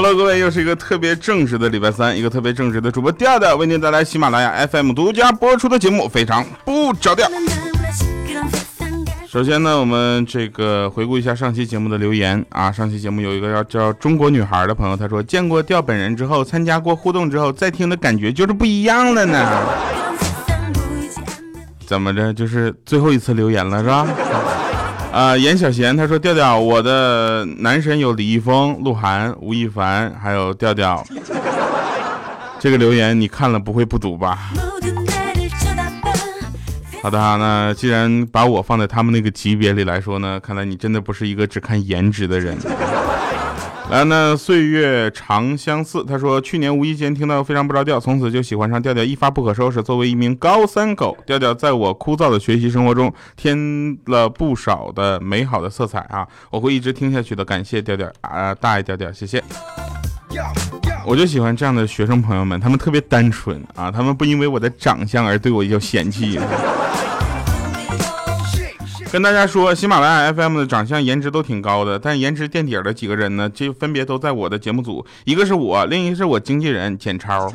！Hello，各位，又是一个特别正直的礼拜三，一个特别正直的主播调调为您带来喜马拉雅 FM 独家播出的节目，非常不着调。首先呢，我们这个回顾一下上期节目的留言啊。上期节目有一个要叫中国女孩的朋友，他说见过调本人之后，参加过互动之后，再听的感觉就是不一样了呢。怎么着？就是最后一次留言了是吧？啊，严小贤他说调调，我的男神有李易峰、鹿晗、吴亦凡，还有调调。这个留言你看了不会不读吧？好的，那既然把我放在他们那个级别里来说呢，看来你真的不是一个只看颜值的人。来，那岁月长相似，他说去年无意间听到非常不着调，从此就喜欢上调调，一发不可收拾。作为一名高三狗，调调在我枯燥的学习生活中添了不少的美好的色彩啊！我会一直听下去的，感谢调调啊，大爱调调，谢谢。我就喜欢这样的学生朋友们，他们特别单纯啊，他们不因为我的长相而对我有嫌弃。跟大家说，喜马拉雅 FM 的长相、颜值都挺高的，但颜值垫底的几个人呢，就分别都在我的节目组，一个是我，另一个是我经纪人简超。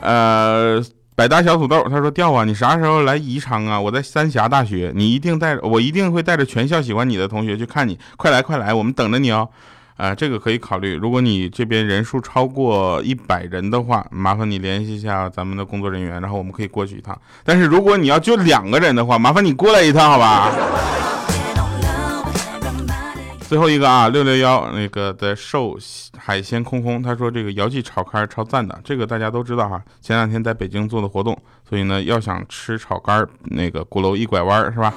呃，百搭小土豆，他说调啊，你啥时候来宜昌啊？我在三峡大学，你一定带，我一定会带着全校喜欢你的同学去看你，快来快来，我们等着你哦。啊，这个可以考虑。如果你这边人数超过一百人的话，麻烦你联系一下咱们的工作人员，然后我们可以过去一趟。但是如果你要就两个人的话，麻烦你过来一趟，好吧？最后一个啊，六六幺那个的寿海鲜空空，他说这个姚记炒肝超赞的，这个大家都知道哈。前两天在北京做的活动，所以呢，要想吃炒肝，那个鼓楼一拐弯是吧？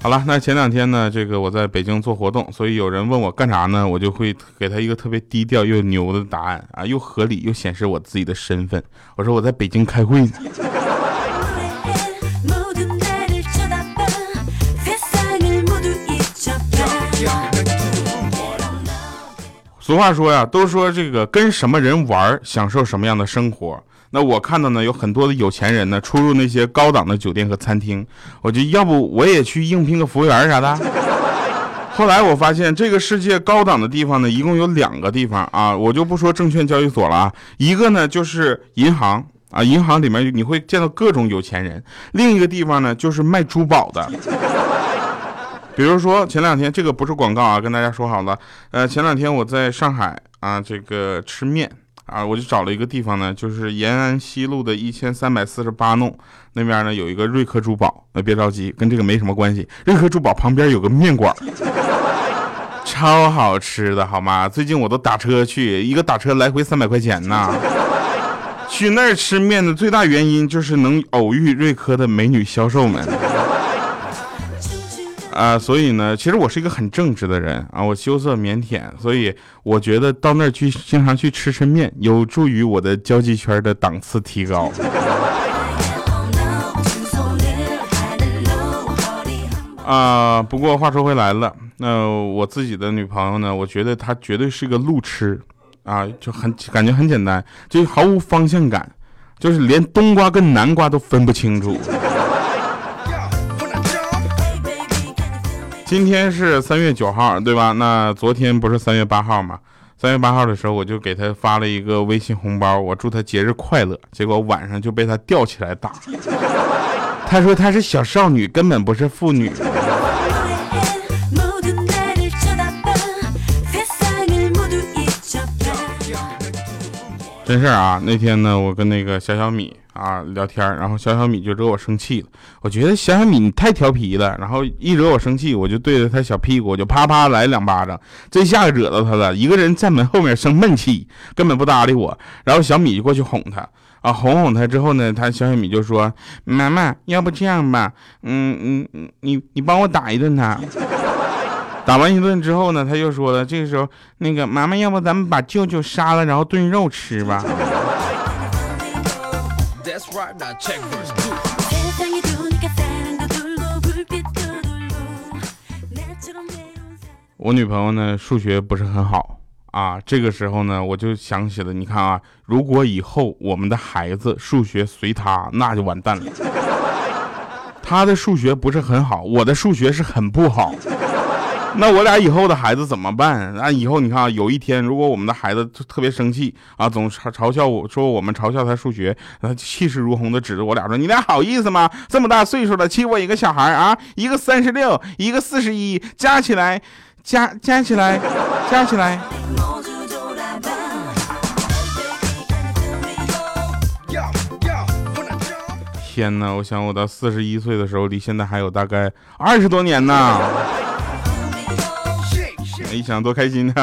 好了，那前两天呢，这个我在北京做活动，所以有人问我干啥呢，我就会给他一个特别低调又牛的答案啊，又合理又显示我自己的身份。我说我在北京开会呢。俗话说呀，都说这个跟什么人玩，享受什么样的生活。那我看到呢，有很多的有钱人呢，出入那些高档的酒店和餐厅，我就要不我也去应聘个服务员啥的。后来我发现，这个世界高档的地方呢，一共有两个地方啊，我就不说证券交易所了啊，一个呢就是银行啊，银行里面你会见到各种有钱人；另一个地方呢就是卖珠宝的，比如说前两天这个不是广告啊，跟大家说好了，呃，前两天我在上海啊，这个吃面。啊，我就找了一个地方呢，就是延安西路的一千三百四十八弄那边呢，有一个瑞科珠宝。那别着急，跟这个没什么关系。瑞科珠宝旁边有个面馆，超好吃的，好吗？最近我都打车去，一个打车来回三百块钱呢。去那儿吃面的最大原因就是能偶遇瑞科的美女销售们。啊，所以呢，其实我是一个很正直的人啊，我羞涩腼腆，所以我觉得到那儿去经常去吃吃面，有助于我的交际圈的档次提高。啊，不过话说回来了，那我自己的女朋友呢，我觉得她绝对是个路痴啊，就很感觉很简单，就毫无方向感，就是连冬瓜跟南瓜都分不清楚。今天是三月九号，对吧？那昨天不是三月八号吗？三月八号的时候，我就给他发了一个微信红包，我祝他节日快乐。结果晚上就被他吊起来打。他说他是小少女，根本不是妇女。真事儿啊！那天呢，我跟那个小小米。啊，聊天然后小小米就惹我生气了。我觉得小小米你太调皮了，然后一惹我生气，我就对着他小屁股，我就啪啪来两巴掌。这下惹到他了，一个人在门后面生闷气，根本不搭理我。然后小米就过去哄他，啊，哄哄他之后呢，他小小米就说：“妈妈，要不这样吧，嗯嗯嗯，你你帮我打一顿他。”打完一顿之后呢，他又说了，这个时候那个妈妈，要不咱们把舅舅杀了，然后炖肉吃吧。我女朋友呢，数学不是很好啊。这个时候呢，我就想起了，你看啊，如果以后我们的孩子数学随他，那就完蛋了。他的数学不是很好，我的数学是很不好。那我俩以后的孩子怎么办？那以后你看啊，有一天如果我们的孩子特别生气啊，总嘲嘲笑我说我们嘲笑他数学，他气势如虹的指着我俩说：“你俩好意思吗？这么大岁数了欺负我一个小孩啊！一个三十六，一个四十一，加起来，加加起来，加起来。”天哪！我想我到四十一岁的时候，离现在还有大概二十多年呢。一想多开心呢，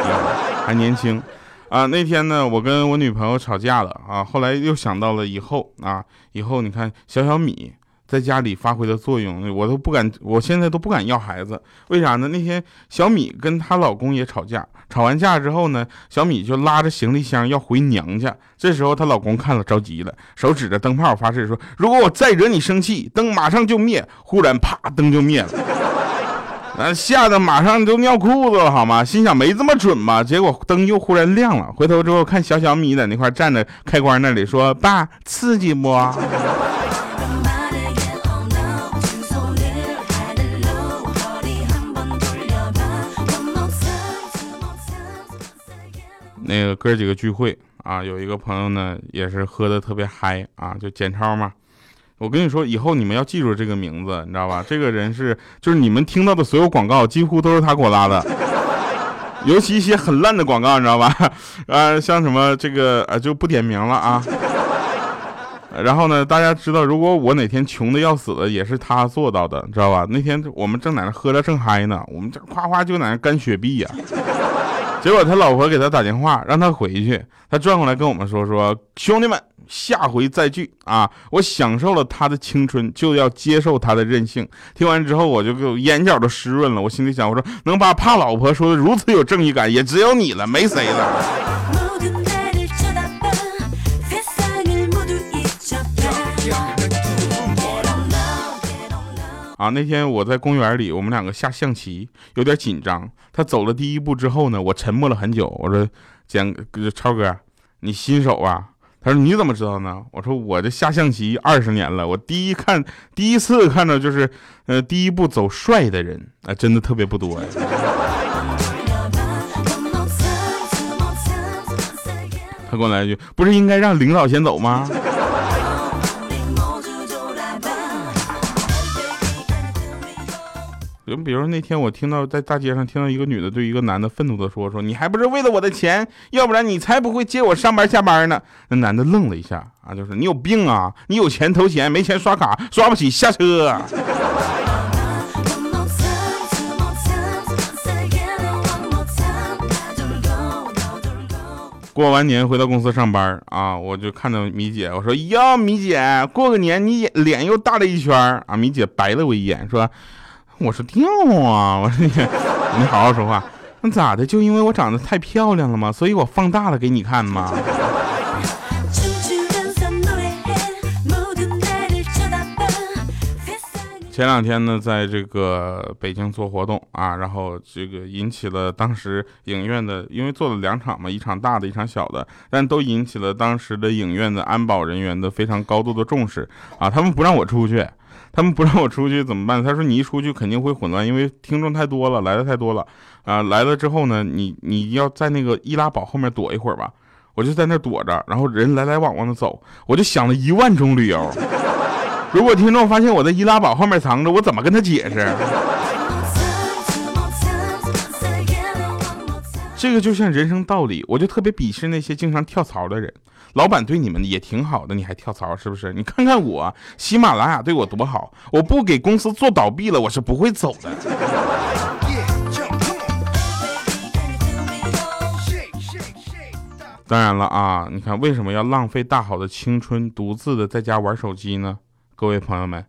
还年轻啊！那天呢，我跟我女朋友吵架了啊，后来又想到了以后啊，以后你看小小米在家里发挥的作用，我都不敢，我现在都不敢要孩子，为啥呢？那天小米跟她老公也吵架，吵完架之后呢，小米就拉着行李箱要回娘家，这时候她老公看了着急了，手指着灯泡发誓说：“如果我再惹你生气，灯马上就灭。”忽然啪，灯就灭了。那吓得马上就尿裤子了，好吗？心想没这么准吧？结果灯又忽然亮了，回头之后看小小米在那块站着开关那里说：“爸，刺激不？” 那个哥几个聚会啊，有一个朋友呢也是喝的特别嗨啊，就简超嘛。我跟你说，以后你们要记住这个名字，你知道吧？这个人是，就是你们听到的所有广告，几乎都是他给我拉的，尤其一些很烂的广告，你知道吧？啊，像什么这个啊，就不点名了啊。然后呢，大家知道，如果我哪天穷的要死了，也是他做到的，知道吧？那天我们正在那喝着正嗨呢，我们这夸夸就在那干雪碧呀。结果他老婆给他打电话，让他回去。他转过来跟我们说：“说兄弟们，下回再聚啊！我享受了他的青春，就要接受他的任性。”听完之后，我就给我眼角都湿润了。我心里想：“我说能把怕老婆说的如此有正义感，也只有你了，没谁了。”啊，那天我在公园里，我们两个下象棋，有点紧张。他走了第一步之后呢，我沉默了很久。我说：“简超哥，你新手啊？”他说：“你怎么知道呢？”我说：“我这下象棋二十年了，我第一看，第一次看到就是，呃，第一步走帅的人啊，真的特别不多呀。”他给我来一句：“不是应该让领导先走吗？”就比如说那天我听到在大街上听到一个女的对一个男的愤怒的说：“说你还不是为了我的钱，要不然你才不会接我上班下班呢。”那男的愣了一下啊，就是你有病啊！你有钱投钱，没钱刷卡，刷不起下车。过完年回到公司上班啊，我就看到米姐，我说：“哟，米姐，过个年你脸又大了一圈啊！”米姐白了我一眼，说。我说掉啊！我说你，你好好说话。那咋的？就因为我长得太漂亮了吗？所以我放大了给你看吗？前两天呢，在这个北京做活动啊，然后这个引起了当时影院的，因为做了两场嘛，一场大的，一场小的，但都引起了当时的影院的安保人员的非常高度的重视啊，他们不让我出去。他们不让我出去怎么办？他说你一出去肯定会混乱，因为听众太多了，来的太多了啊！来了之后呢，你你要在那个易拉宝后面躲一会儿吧。我就在那躲着，然后人来来往往的走，我就想了一万种理由。如果听众发现我在易拉宝后面藏着，我怎么跟他解释？这个就像人生道理，我就特别鄙视那些经常跳槽的人。老板对你们也挺好的，你还跳槽是不是？你看看我，喜马拉雅对我多好，我不给公司做倒闭了，我是不会走的。当然了啊，你看为什么要浪费大好的青春，独自的在家玩手机呢？各位朋友们。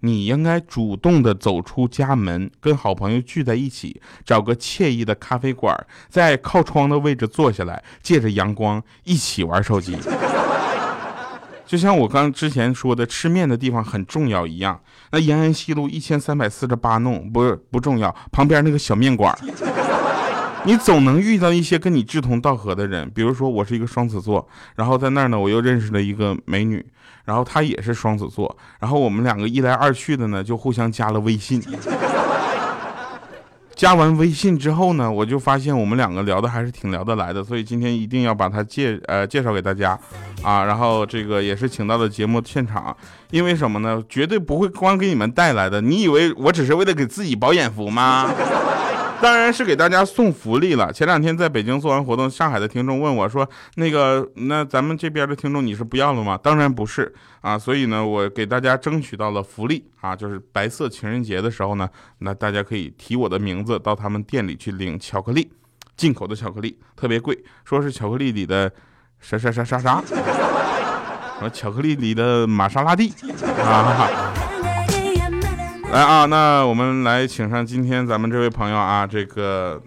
你应该主动的走出家门，跟好朋友聚在一起，找个惬意的咖啡馆，在靠窗的位置坐下来，借着阳光一起玩手机。就像我刚之前说的，吃面的地方很重要一样。那延安西路一千三百四十八弄不不重要，旁边那个小面馆，你总能遇到一些跟你志同道合的人。比如说，我是一个双子座，然后在那儿呢，我又认识了一个美女，然后她也是双子座，然后我们两个一来二去的呢，就互相加了微信。加完微信之后呢，我就发现我们两个聊的还是挺聊得来的，所以今天一定要把他介呃介绍给大家，啊，然后这个也是请到了节目现场，因为什么呢？绝对不会光给你们带来的。你以为我只是为了给自己饱眼福吗？当然是给大家送福利了。前两天在北京做完活动，上海的听众问我说：“那个，那咱们这边的听众你是不要了吗？”当然不是啊。所以呢，我给大家争取到了福利啊，就是白色情人节的时候呢，那大家可以提我的名字到他们店里去领巧克力，进口的巧克力特别贵，说是巧克力里的啥啥啥啥啥，巧克力里的玛莎拉蒂啊。来啊，那我们来请上今天咱们这位朋友啊，这个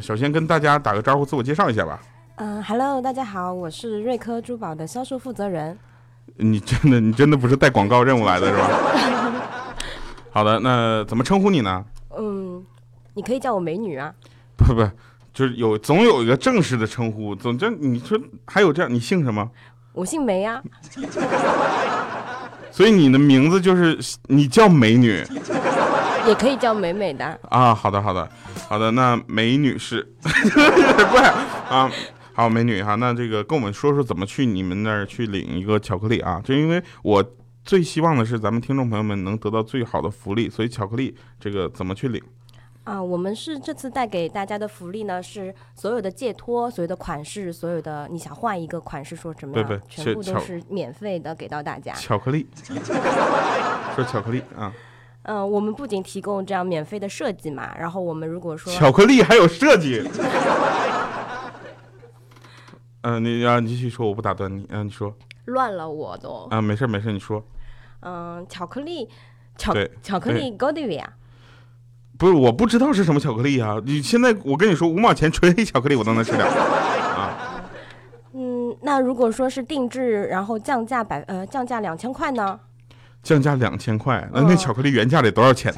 首先跟大家打个招呼，自我介绍一下吧。嗯，Hello，大家好，我是瑞科珠宝的销售负责人。你真的，你真的不是带广告任务来的是吧？好的，那怎么称呼你呢？嗯，你可以叫我美女啊。不不，就是有总有一个正式的称呼，总之你说还有这样，你姓什么？我姓梅呀。所以你的名字就是你叫美女，也可以叫美美的啊。好的，好的，好的。那美女士有点怪啊。好，美女哈，那这个跟我们说说怎么去你们那儿去领一个巧克力啊？就因为我最希望的是咱们听众朋友们能得到最好的福利，所以巧克力这个怎么去领？啊，我们是这次带给大家的福利呢，是所有的借托、所有的款式、所有的你想换一个款式说怎么样，全部都是免费的给到大家。巧克力，说巧克力啊。嗯，我们不仅提供这样免费的设计嘛，然后我们如果说巧克力还有设计。嗯，你啊，你继续说，我不打断你。嗯，你说。乱了，我都。啊，没事没事，你说。嗯，巧克力，巧巧克力 g o d i v a 不是，我不知道是什么巧克力啊！你现在我跟你说，五毛钱纯黑巧克力我都能吃了啊。嗯，那如果说是定制，然后降价百呃降价两千块呢？降价两千块，那那巧克力原价得多少钱？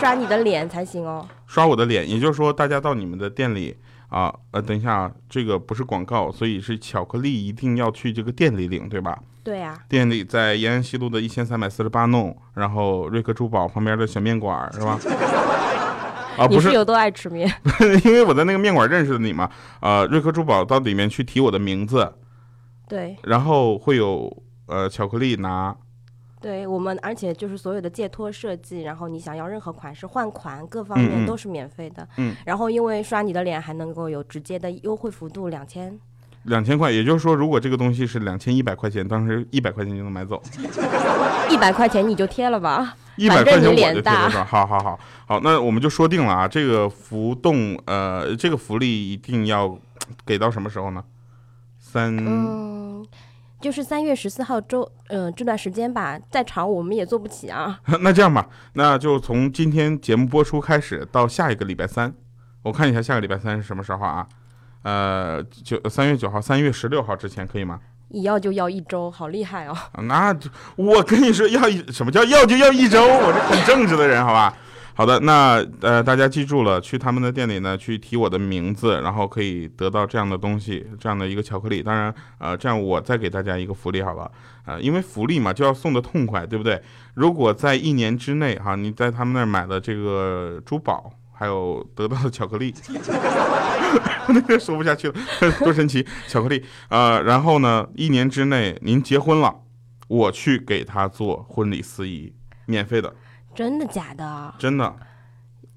刷你的脸才行哦。刷我的脸，也就是说，大家到你们的店里。啊，呃，等一下啊，这个不是广告，所以是巧克力一定要去这个店里领，对吧？对呀。店里在延安西路的一千三百四十八弄，然后瑞克珠宝旁边的小面馆是吧？啊，不是有多爱吃面？因为我在那个面馆认识的你嘛。啊，瑞克珠宝到里面去提我的名字。对。然后会有呃巧克力拿。对我们，而且就是所有的借托设计，然后你想要任何款式换款，各方面都是免费的。嗯，然后因为刷你的脸还能够有直接的优惠幅度两千，两千块，也就是说，如果这个东西是两千一百块钱，当时一百块钱就能买走。一百块钱你就贴了吧，一百块钱我就贴了。好好好好，那我们就说定了啊，这个浮动呃，这个福利一定要给到什么时候呢？三。就是三月十四号周，嗯，这段时间吧，再长我们也做不起啊。那这样吧，那就从今天节目播出开始到下一个礼拜三，我看一下下个礼拜三是什么时候啊？呃，九三月九号，三月十六号之前可以吗？一要就要一周，好厉害哦！那我跟你说，要一什么叫要就要一周？我是很正直的人，好吧？好的，那呃，大家记住了，去他们的店里呢，去提我的名字，然后可以得到这样的东西，这样的一个巧克力。当然，呃，这样我再给大家一个福利，好了，呃，因为福利嘛，就要送的痛快，对不对？如果在一年之内，哈，你在他们那儿买的这个珠宝，还有得到的巧克力，那个说不下去了，多神奇，巧克力，呃，然后呢，一年之内您结婚了，我去给他做婚礼司仪，免费的。真的假的？真的。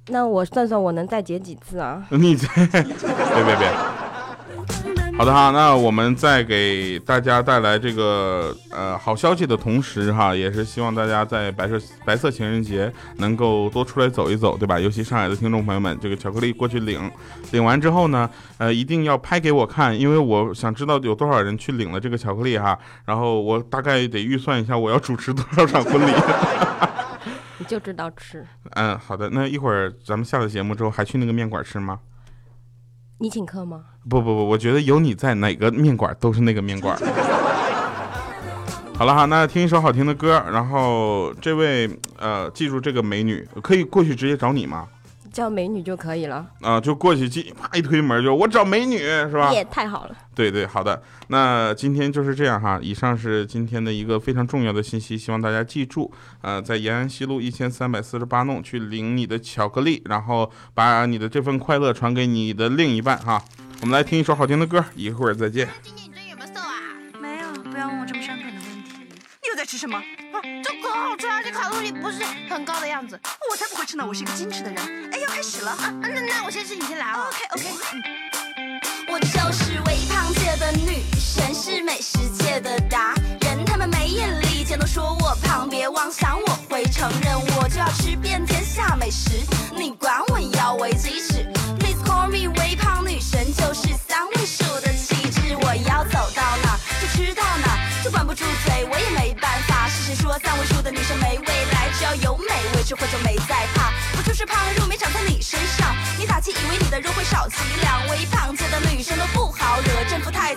那我算算，我能再结几次啊？你再别别 别。好的哈，那我们在给大家带来这个呃好消息的同时哈，也是希望大家在白色白色情人节能够多出来走一走，对吧？尤其上海的听众朋友们，这个巧克力过去领，领完之后呢，呃，一定要拍给我看，因为我想知道有多少人去领了这个巧克力哈，然后我大概得预算一下我要主持多少场婚礼。你就知道吃，嗯，好的，那一会儿咱们下了节目之后还去那个面馆吃吗？你请客吗？不不不，我觉得有你在，哪个面馆都是那个面馆。好了哈，那听一首好听的歌，然后这位呃，记住这个美女，可以过去直接找你吗？叫美女就可以了啊，就过去进，啪一推门就我找美女是吧？也太好了。对对，好的。那今天就是这样哈。以上是今天的一个非常重要的信息，希望大家记住。呃，在延安西路一千三百四十八弄去领你的巧克力，然后把你的这份快乐传给你的另一半哈。我们来听一首好听的歌，一会儿再见。今天你最近有没有瘦啊？没有，不要问我这么伤感的问题。你又在吃什么？这可好吃，而且卡路里不是很高的样子。我才不会吃呢，我是一个矜持的人。哎，要开始了啊！那那我先吃，你先来啊。OK OK。我就是微胖界的女神，是美食界的达人。他们没眼力见都说我胖，别妄想我会承认，我就要吃遍天下美食。你管我要为几尺？Please call me 微胖女神，就是三位数的肉没长在你身上，你打气以为你的肉会少几两？微胖界的女生都不好惹，政府太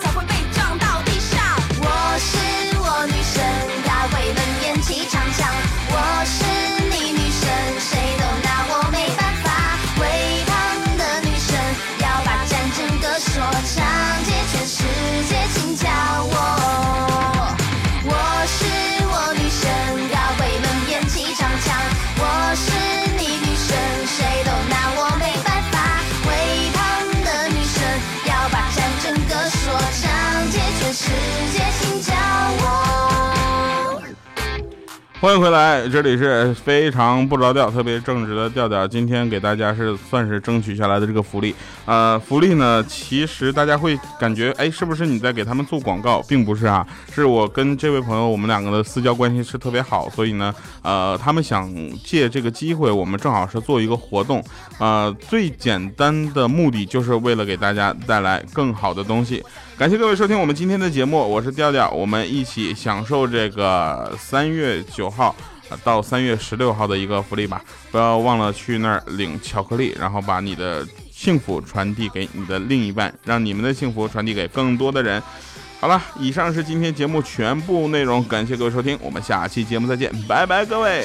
欢迎回来，这里是非常不着调、特别正直的调调。今天给大家是算是争取下来的这个福利，呃，福利呢，其实大家会感觉，哎，是不是你在给他们做广告？并不是啊，是我跟这位朋友，我们两个的私交关系是特别好，所以呢，呃，他们想借这个机会，我们正好是做一个活动，呃，最简单的目的就是为了给大家带来更好的东西。感谢各位收听我们今天的节目，我是调调，我们一起享受这个三月九号到三月十六号的一个福利吧！不要忘了去那儿领巧克力，然后把你的幸福传递给你的另一半，让你们的幸福传递给更多的人。好了，以上是今天节目全部内容，感谢各位收听，我们下期节目再见，拜拜，各位。